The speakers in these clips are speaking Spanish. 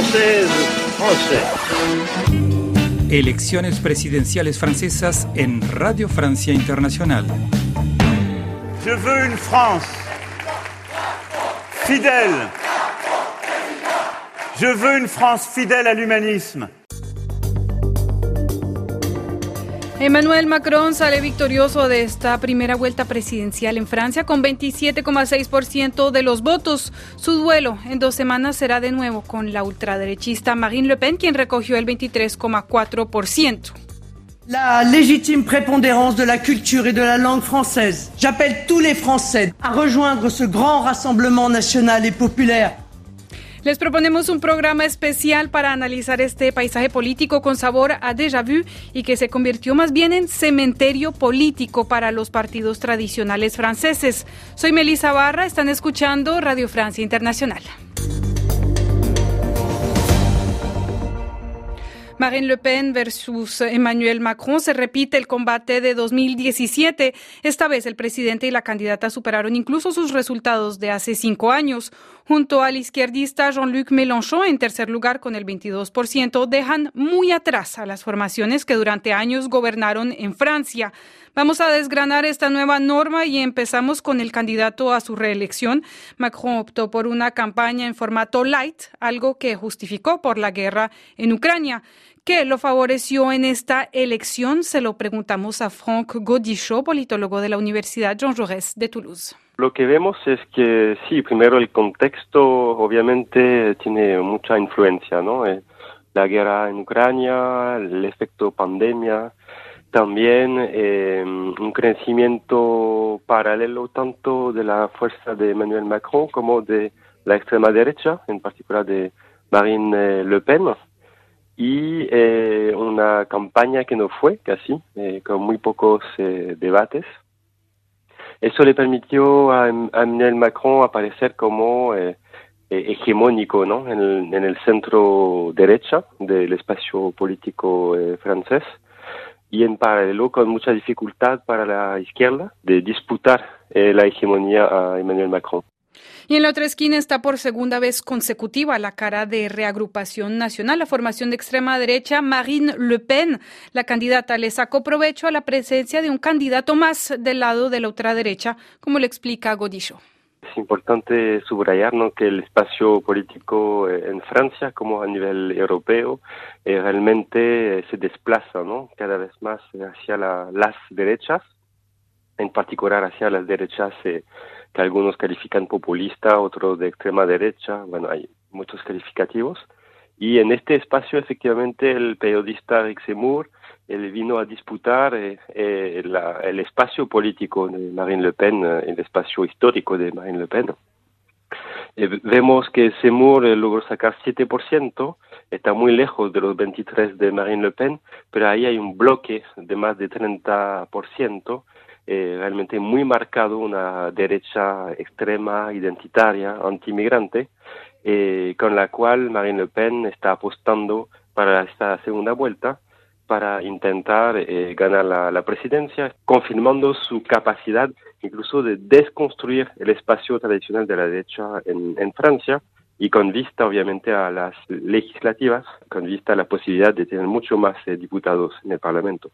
française, français. Elecciones presidenciales francesas en Radio Francia Internacional. Je veux une France fidèle. Je veux une France fidèle à l'humanisme. Emmanuel Macron sale victorioso de esta primera vuelta presidencial en Francia con 27,6% de los votos. Su duelo en dos semanas será de nuevo con la ultraderechista Marine Le Pen, quien recogió el 23,4%. La légitime prépondérance de la culture et de la langue française. J'appelle tous les Français à rejoindre ce grand rassemblement national et populaire les proponemos un programa especial para analizar este paisaje político con sabor a déjà vu y que se convirtió más bien en cementerio político para los partidos tradicionales franceses. Soy Melissa Barra, están escuchando Radio Francia Internacional. Marine Le Pen versus Emmanuel Macron se repite el combate de 2017. Esta vez el presidente y la candidata superaron incluso sus resultados de hace cinco años. Junto al izquierdista Jean-Luc Mélenchon en tercer lugar con el 22%, dejan muy atrás a las formaciones que durante años gobernaron en Francia. Vamos a desgranar esta nueva norma y empezamos con el candidato a su reelección. Macron optó por una campaña en formato light, algo que justificó por la guerra en Ucrania. ¿Qué lo favoreció en esta elección? Se lo preguntamos a Franck Godichot, politólogo de la Universidad Jean Jaurès de Toulouse. Lo que vemos es que sí, primero el contexto obviamente tiene mucha influencia, ¿no? Eh, la guerra en Ucrania, el efecto pandemia, también eh, un crecimiento paralelo tanto de la fuerza de Emmanuel Macron como de la extrema derecha, en particular de Marine Le Pen y eh, una campaña que no fue casi, eh, con muy pocos eh, debates. Eso le permitió a, Emmanuel Macron aparecer como hegemónico ¿no? en, el, en el centro derecha del espacio político francés y en paralelo con mucha dificultad para la izquierda de disputar la hegemonía a Emmanuel Macron. Y en la otra esquina está por segunda vez consecutiva la cara de reagrupación nacional, la formación de extrema derecha, Marine Le Pen. La candidata le sacó provecho a la presencia de un candidato más del lado de la ultraderecha, como le explica Godillo. Es importante subrayar que el espacio político eh, en Francia, como a nivel europeo, eh, realmente eh, se desplaza ¿no? cada vez más hacia las derechas, en particular hacia las derechas que algunos califican populista, otros de extrema derecha, bueno, hay muchos calificativos. Y en este espacio, efectivamente, el periodista Rick Seymour él vino a disputar eh, eh, el espacio político de Marine Le Pen, eh, el espacio histórico de Marine Le Pen. vemos que Seymour logró sacar 7%, está muy lejos de los 23 de Marine Le Pen, pero ahí hay un bloque de más de 30%, eh, realmente muy marcado una derecha extrema, identitaria, antimigrante, eh, con la cual Marine Le Pen está apostando para esta segunda vuelta para intentar eh, ganar la, presidencia, confirmando su capacidad incluso de desconstruir el espacio tradicional de la derecha en, Francia y con vista obviamente a las legislativas, con vista a la posibilidad de tener mucho más diputados en el Parlamento.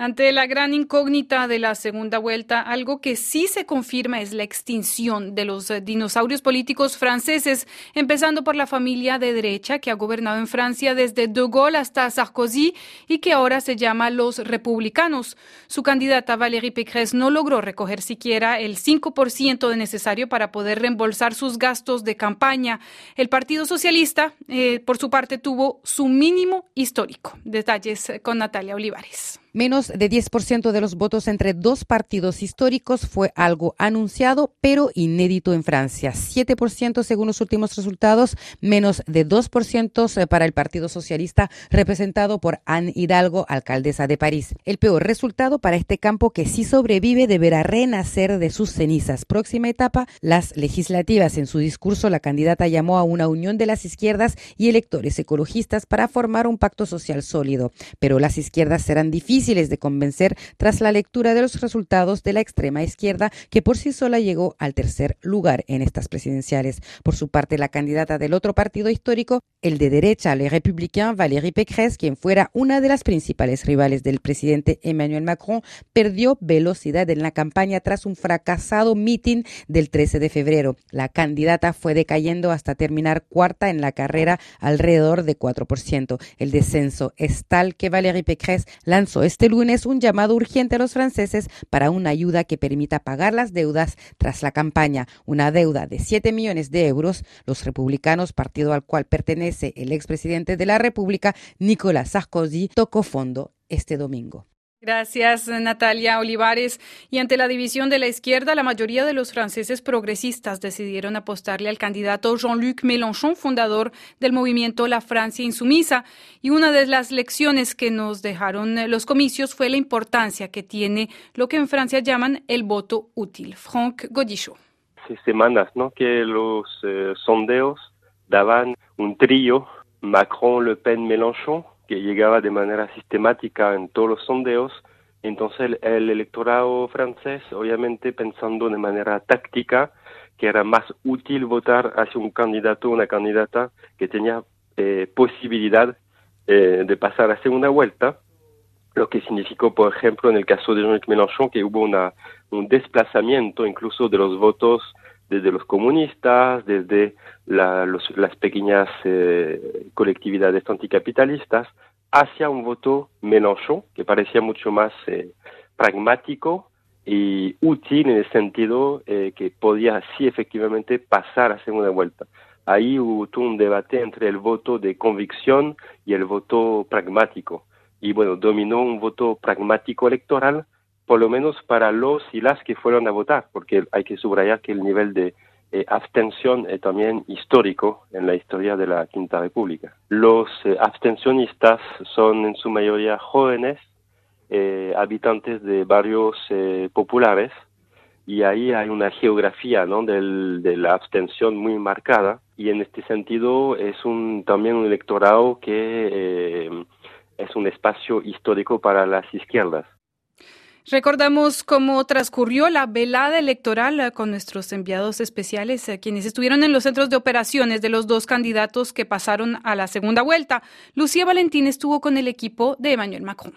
Ante la gran incógnita de la segunda vuelta, algo que sí se confirma es la extinción de los eh, dinosaurios políticos franceses, empezando por la familia de derecha que ha gobernado en Francia desde De Gaulle hasta Sarkozy y que ahora se llama los republicanos. Su candidata Valérie Pécresse no logró recoger siquiera el 5% de necesario para poder reembolsar sus gastos de campaña. El Partido Socialista, eh, por su parte, tuvo su mínimo histórico. Detalles con Natalia Olivares. Menos de 10% de los votos entre dos partidos históricos fue algo anunciado, pero inédito en Francia. 7% según los últimos resultados, menos de 2% para el Partido Socialista, representado por Anne Hidalgo, alcaldesa de París. El peor resultado para este campo que sí sobrevive deberá renacer de sus cenizas. Próxima etapa, las legislativas. En su discurso, la candidata llamó a una unión de las izquierdas y electores ecologistas para formar un pacto social sólido. Pero las izquierdas serán difíciles difíciles de convencer tras la lectura de los resultados de la extrema izquierda, que por sí sola llegó al tercer lugar en estas presidenciales. Por su parte, la candidata del otro partido histórico el de derecha, Le Républicain, Valérie Pécresse, quien fuera una de las principales rivales del presidente Emmanuel Macron, perdió velocidad en la campaña tras un fracasado mitin del 13 de febrero. La candidata fue decayendo hasta terminar cuarta en la carrera alrededor de 4%. El descenso es tal que Valérie Pécresse lanzó este lunes un llamado urgente a los franceses para una ayuda que permita pagar las deudas tras la campaña, una deuda de 7 millones de euros. Los republicanos, partido al cual pertenece el expresidente de la República, Nicolas Sarkozy, tocó fondo este domingo. Gracias, Natalia Olivares. Y ante la división de la izquierda, la mayoría de los franceses progresistas decidieron apostarle al candidato Jean-Luc Mélenchon, fundador del movimiento La Francia Insumisa. Y una de las lecciones que nos dejaron los comicios fue la importancia que tiene lo que en Francia llaman el voto útil. Franck Godichot. Hace semanas ¿no? que los eh, sondeos daban un trío Macron, Le Pen, Mélenchon que llegaba de manera sistemática en todos los sondeos. Entonces el, electorado francés, obviamente pensando de manera táctica, que era más útil votar hacia un candidato o una candidata que tenía eh, posibilidad eh, de pasar a segunda vuelta, lo que significó, por ejemplo, en el caso de Jean-Luc Mélenchon, que hubo una, un desplazamiento incluso de los votos desde los comunistas, desde las pequeñas eh, colectividades anticapitalistas, hacia un voto Mélenchon, que parecía mucho más eh, pragmático y útil en el sentido eh, que podía sí efectivamente pasar a segunda vuelta. Ahí hubo un debate entre el voto de convicción y el voto pragmático. Y bueno, dominó un voto pragmático electoral por lo menos para los y las que fueron a votar, porque hay que subrayar que el nivel de eh, abstención es también histórico en la historia de la Quinta República. Los eh, abstencionistas son en su mayoría jóvenes, eh, habitantes de barrios populares, y ahí hay una geografía ¿no? Del, de la abstención muy marcada, y en este sentido es un, también un electorado que es un espacio histórico para las izquierdas. Recordamos cómo transcurrió la velada electoral eh, con nuestros enviados especiales, eh, quienes estuvieron en los centros de operaciones de los dos candidatos que pasaron a la segunda vuelta. Lucía Valentín estuvo con el equipo de Emmanuel Macron.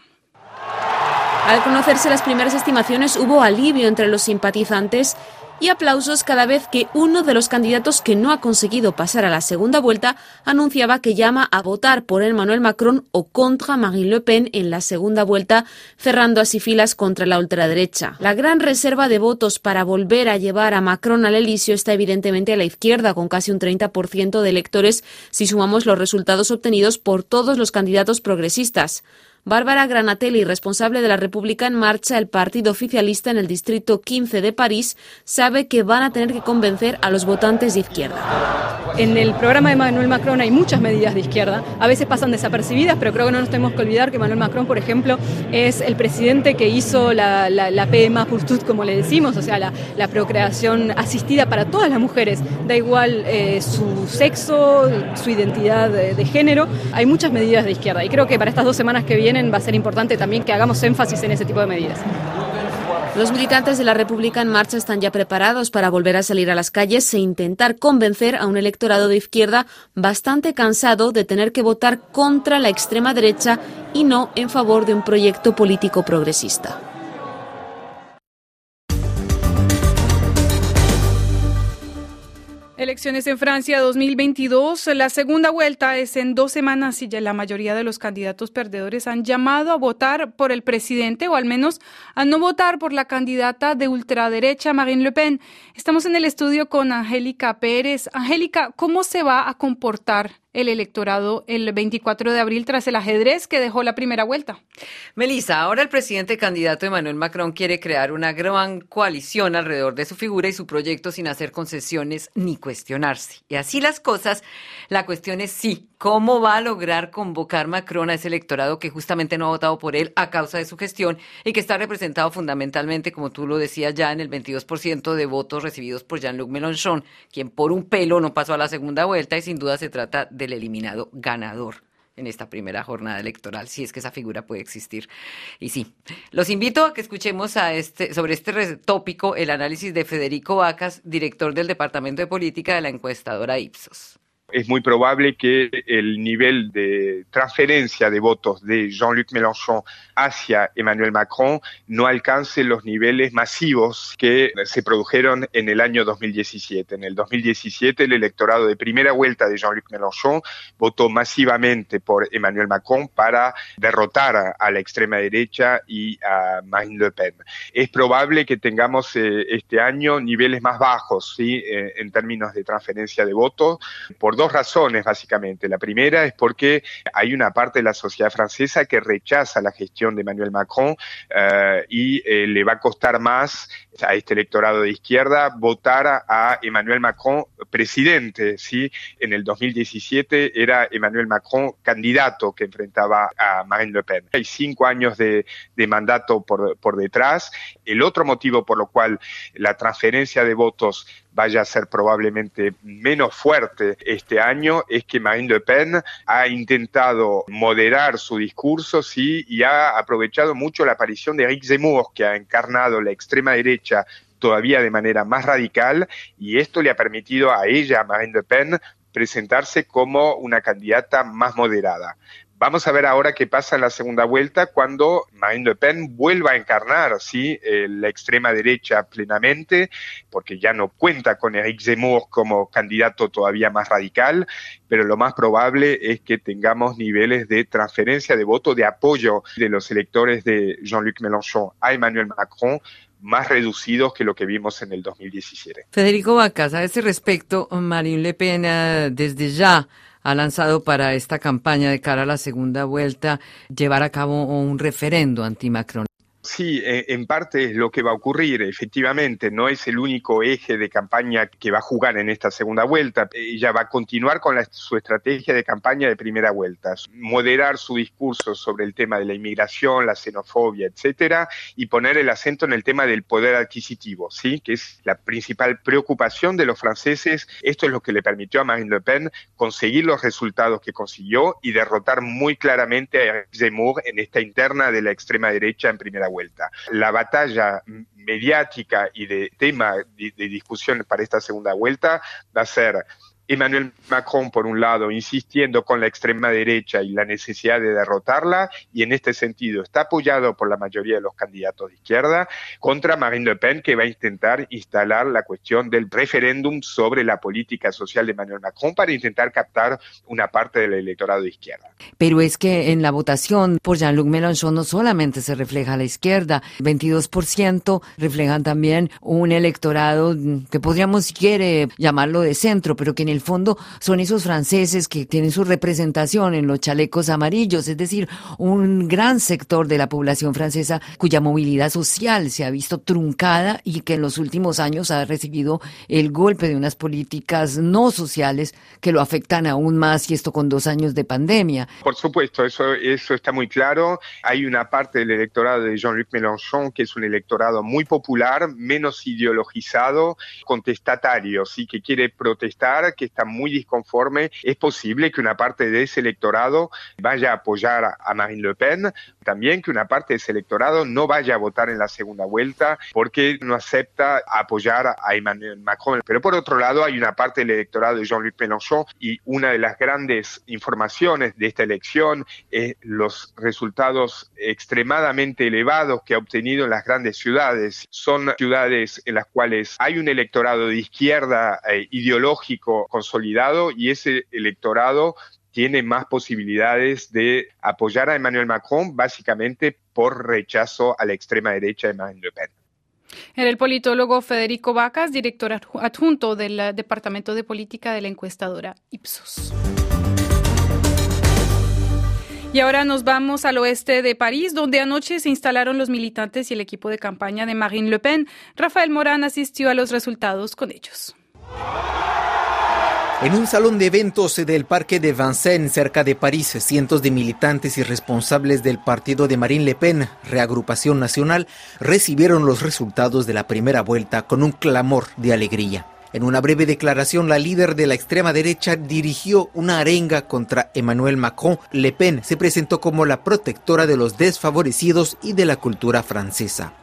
Al conocerse las primeras estimaciones hubo alivio entre los simpatizantes y aplausos cada vez que uno de los candidatos que no ha conseguido pasar a la segunda vuelta anunciaba que llama a votar por Emmanuel Macron o contra Marine Le Pen en la segunda vuelta, cerrando así filas contra la ultraderecha. La gran reserva de votos para volver a llevar a Macron al Elíseo está evidentemente a la izquierda, con casi un 30% de electores si sumamos los resultados obtenidos por todos los candidatos progresistas. Bárbara Granatelli, responsable de la República en Marcha, el partido oficialista en el distrito 15 de París, sabe que van a tener que convencer a los votantes de izquierda. En el programa de Manuel Macron hay muchas medidas de izquierda, a veces pasan desapercibidas, pero creo que no nos tenemos que olvidar que Manuel Macron, por ejemplo, es el presidente que hizo la, la, PMA pour como le decimos, o sea, la, procreación asistida para todas las mujeres, da igual eh, su sexo, su identidad de, de género, hay muchas medidas de izquierda. Y creo que para estas dos semanas que va a ser importante también que hagamos énfasis en ese tipo de medidas. Los militantes de la República en Marcha están ya preparados para volver a salir a las calles e intentar convencer a un electorado de izquierda bastante cansado de tener que votar contra la extrema derecha y no en favor de un proyecto político progresista. Elecciones en Francia 2022. La segunda vuelta es en dos semanas y ya la mayoría de los candidatos perdedores han llamado a votar por el presidente o al menos a no votar por la candidata de ultraderecha Marine Le Pen. Estamos en el estudio con Angélica Pérez. Angélica, ¿cómo se va a comportar el electorado el 24 de abril tras el ajedrez que dejó la primera vuelta. Melissa, ahora el presidente candidato Emmanuel Macron quiere crear una gran coalición alrededor de su figura y su proyecto sin hacer concesiones ni cuestionarse. Y así las cosas, la cuestión es sí, ¿cómo va a lograr convocar Macron a ese electorado que justamente no ha votado por él a causa de su gestión y que está representado fundamentalmente, como tú lo decías ya, en el 22% de votos recibidos por Jean-Luc Mélenchon, quien por un pelo no pasó a la segunda vuelta y sin duda se trata de del eliminado ganador en esta primera jornada electoral, si es que esa figura puede existir. Y sí, los invito a que escuchemos a este, sobre este tópico el análisis de Federico Vacas, director del Departamento de Política de la encuestadora Ipsos. Es muy probable que el nivel de transferencia de votos de Jean-Luc Mélenchon hacia Emmanuel Macron no alcance los niveles masivos que se produjeron en el año 2017. En el 2017 el electorado de primera vuelta de Jean-Luc Mélenchon votó masivamente por Emmanuel Macron para derrotar a la extrema derecha y a Marine Le Pen. Es probable que tengamos eh, este año niveles más bajos ¿sí? Eh, en términos de transferencia de votos por razones básicamente. La primera es porque hay una parte de la sociedad francesa que rechaza la gestión de Emmanuel Macron eh, y le va a costar más a este electorado de izquierda votar a Emmanuel Macron presidente. ¿sí? En el 2017 era Emmanuel Macron candidato que enfrentaba a Marine Le Pen. Hay cinco años de, de mandato por, por detrás. El otro motivo por lo cual la transferencia de votos vaya a ser probablemente menos fuerte este año es que Marine Le Pen ha intentado moderar su discurso sí, y ha aprovechado mucho la aparición de Eric Zemmour, que ha encarnado la extrema derecha todavía de manera más radical y esto le ha permitido a ella, a Marine Le Pen, presentarse como una candidata más moderada. Vamos a ver ahora qué pasa en la segunda vuelta cuando Marine Le Pen vuelva a encarnar ¿sí? Eh, la extrema derecha plenamente, porque ya no cuenta con Eric Zemmour como candidato todavía más radical, pero lo más probable es que tengamos niveles de transferencia de voto, de apoyo de los electores de Jean-Luc Mélenchon a Emmanuel Macron más reducidos que lo que vimos en el 2017. Federico Vacas, a ese respecto, Marine Le Pen desde ya ha lanzado para esta campaña de cara a la segunda vuelta llevar a cabo un referendo anti-Macron. Sí, eh, en parte es lo que va a ocurrir. Efectivamente, no es el único eje de campaña que va a jugar en esta segunda vuelta. Ella va a continuar con su estrategia de campaña de primera vuelta, moderar su discurso sobre el tema de la inmigración, la xenofobia, etcétera, y poner el acento en el tema del poder adquisitivo, sí, que es la principal preocupación de los franceses. Esto es lo que le permitió a Marine Le Pen conseguir los resultados que consiguió y derrotar muy claramente a Zemmour en esta interna de la extrema derecha en primera vuelta vuelta. La batalla mediática y de tema de, de discusión para esta segunda vuelta va a ser Emmanuel Macron, por un lado, insistiendo con la extrema derecha y la necesidad de derrotarla, y en este sentido está apoyado por la mayoría de los candidatos de izquierda, contra Marine Le Pen, que va a intentar instalar la cuestión del referéndum sobre la política social de Emmanuel Macron para intentar captar una parte del electorado de izquierda. Pero es que en la votación por Jean-Luc Mélenchon no solamente se refleja la izquierda, 22% reflejan también un electorado que podríamos, si quiere, llamarlo de centro, pero que en el fondo son esos franceses que tienen su representación en los chalecos amarillos, es decir, un gran sector de la población francesa cuya movilidad social se ha visto truncada y que en los últimos años ha recibido el golpe de unas políticas no sociales que lo afectan aún más y esto con dos años de pandemia. Por supuesto, eso, eso está muy claro. Hay una parte del electorado de Jean-Luc Mélenchon que es un electorado muy popular, menos ideologizado, contestatario, sí que quiere protestar, está muy disconforme, es posible que una parte de ese electorado vaya a apoyar a Marine Le Pen, también que una parte de ese electorado no vaya a votar en la segunda vuelta porque no acepta apoyar a Emmanuel Macron. Pero por otro lado hay una parte del electorado de Jean-Luc Mélenchon y una de las grandes informaciones de esta elección es los resultados extremadamente elevados que ha obtenido en las grandes ciudades. Son ciudades en las cuales hay un electorado de izquierda eh, ideológico consolidado y ese electorado tiene más posibilidades de apoyar a Emmanuel Macron básicamente por rechazo a la extrema derecha de Marine Le Pen. Era el politólogo Federico Vacas, director adjunto del Departamento de Política de la encuestadora Ipsos. Y ahora nos vamos al oeste de París, donde anoche se instalaron los militantes y el equipo de campaña de Marine Le Pen. Rafael Morán asistió a los resultados con ellos. En un salón de eventos del Parque de Vincennes, cerca de París, cientos de militantes y responsables del partido de Marine Le Pen, Reagrupación Nacional, recibieron los resultados de la primera vuelta con un clamor de alegría. En una breve declaración, la líder de la extrema derecha dirigió una arenga contra Emmanuel Macron. Le Pen se presentó como la protectora de los desfavorecidos y de la cultura francesa.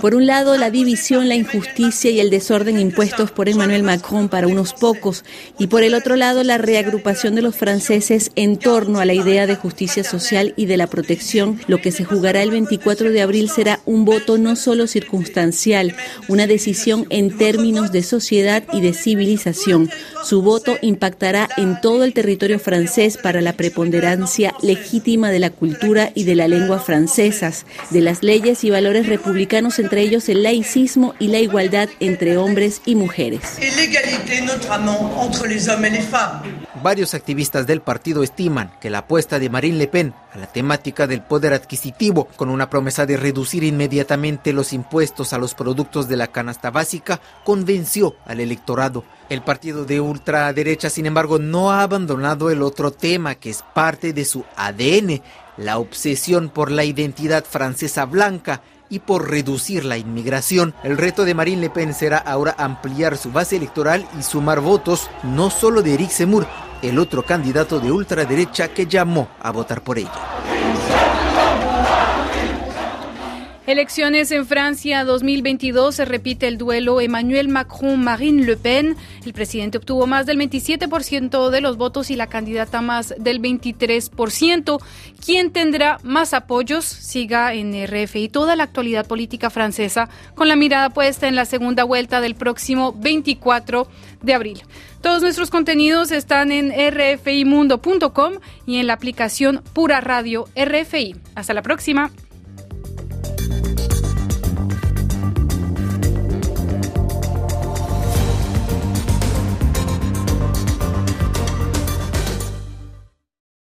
Por un lado, la división, la injusticia y el desorden impuestos por Emmanuel Macron para unos pocos, y por el otro lado, la reagrupación de los franceses en torno a la idea de justicia social y de la protección. Lo que se jugará el 24 de abril será un voto no solo circunstancial, una decisión en términos de sociedad y de civilización. Su voto impactará en todo el territorio francés para la preponderancia legítima de la cultura y de la lengua francesas, de las leyes y valores republicanos, entre ellos el laicismo y la igualdad entre hombres y mujeres. Varios activistas del partido estiman que la apuesta de Marine Le Pen a la temática del poder adquisitivo, con una promesa de reducir inmediatamente los impuestos a los productos de la canasta básica, convenció al electorado. El partido de ultraderecha, sin embargo, no ha abandonado el otro tema que es parte de su ADN, la obsesión por la identidad francesa blanca y por reducir la inmigración. El reto de Marine Le Pen será ahora ampliar su base electoral y sumar votos no solo de Eric Zemmour, el otro candidato de ultraderecha que llamó a votar por ella. Elecciones en Francia 2022 se repite el duelo Emmanuel Macron-Marine Le Pen. El presidente obtuvo más del 27% de los votos y la candidata más del 23%. ¿Quién tendrá más apoyos? Siga en RFI toda la actualidad política francesa con la mirada puesta en la segunda vuelta del próximo 24 de abril. Todos nuestros contenidos están en rfimundo.com y en la aplicación Pura Radio RFI. Hasta la próxima. Bye.